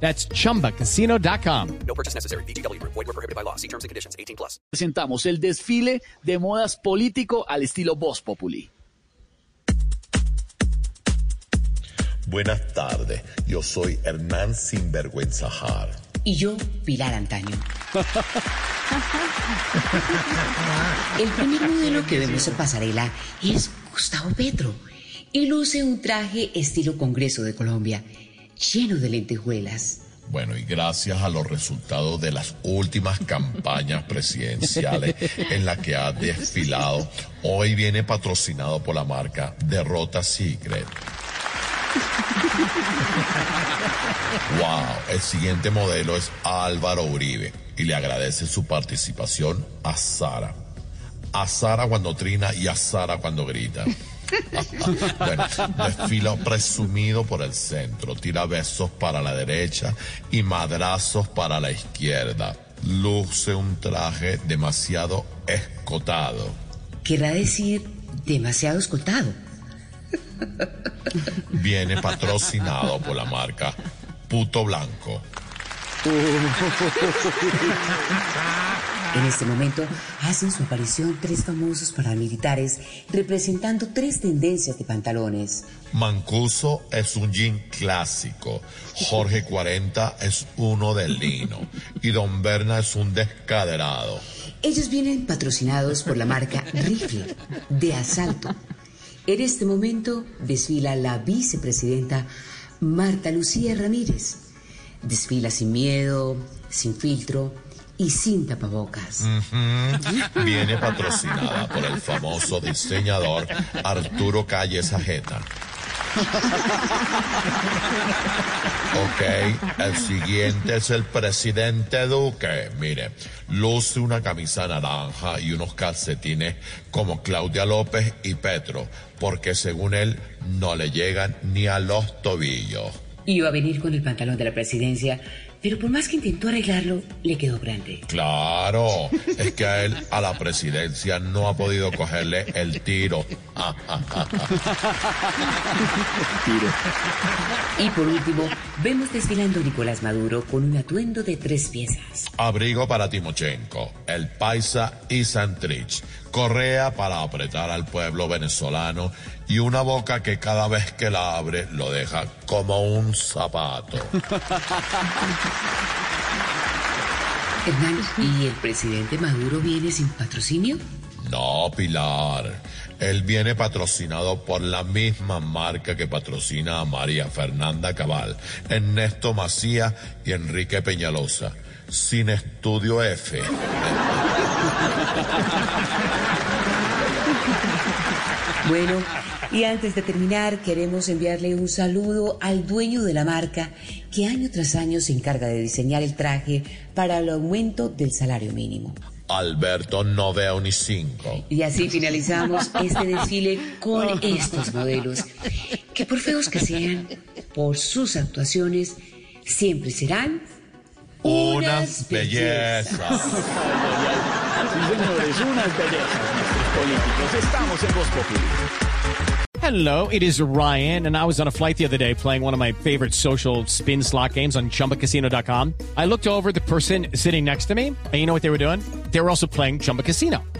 That's chumbacasino.com. No purchase necessary. BGW. Void were prohibited by law. See terms and conditions. 18 plus. presentamos el desfile de modas político al estilo Voz Populi. Buenas tardes, yo soy Hernán Sinvergüenza Jar. Y yo, Pilar Antaño. El primer modelo que vemos en pasarela es Gustavo Petro y luce un traje estilo Congreso de Colombia, lleno de lentejuelas. Bueno, y gracias a los resultados de las últimas campañas presidenciales en las que ha desfilado, hoy viene patrocinado por la marca Derrota Secret. Wow, el siguiente modelo es Álvaro Uribe y le agradece su participación a Sara. A Sara cuando trina y a Sara cuando grita. Bueno, desfila presumido por el centro, tira besos para la derecha y madrazos para la izquierda. Luce un traje demasiado escotado. Querrá decir demasiado escoltado. Viene patrocinado por la marca Puto Blanco. En este momento hacen su aparición tres famosos paramilitares representando tres tendencias de pantalones. Mancuso es un jean clásico, Jorge 40 es uno de lino y Don Berna es un descaderado. Ellos vienen patrocinados por la marca Rifle de asalto. En este momento desfila la vicepresidenta Marta Lucía Ramírez. Desfila sin miedo, sin filtro y sin tapabocas. Viene patrocinada por el famoso diseñador Arturo Calles Ajeta. Ok, el siguiente es el presidente Duque. Mire, luce una camisa naranja y unos calcetines como Claudia López y Petro, porque según él no le llegan ni a los tobillos. Iba a venir con el pantalón de la presidencia, pero por más que intentó arreglarlo, le quedó grande. Claro, es que a él, a la presidencia, no ha podido cogerle el tiro. Y por último, vemos desfilando a Nicolás Maduro con un atuendo de tres piezas. Abrigo para Timochenko, el Paisa y Santrich, correa para apretar al pueblo venezolano y una boca que cada vez que la abre lo deja como un zapato. Hernán, ¿y el presidente Maduro viene sin patrocinio? No, Pilar. Él viene patrocinado por la misma marca que patrocina a María Fernanda Cabal, Ernesto Macía y Enrique Peñalosa. Sin estudio F. Bueno, y antes de terminar, queremos enviarle un saludo al dueño de la marca que año tras año se encarga de diseñar el traje para el aumento del salario mínimo. Alberto no veo ni cinco. Y así finalizamos este desfile con estos modelos, que por feos que sean, por sus actuaciones, siempre serán Unas bellezas. Sí, señores, unas bellezas políticos. Estamos en Voz Populi. Hello, it is Ryan, and I was on a flight the other day playing one of my favorite social spin slot games on chumbacasino.com. I looked over the person sitting next to me, and you know what they were doing? They were also playing Chumba Casino.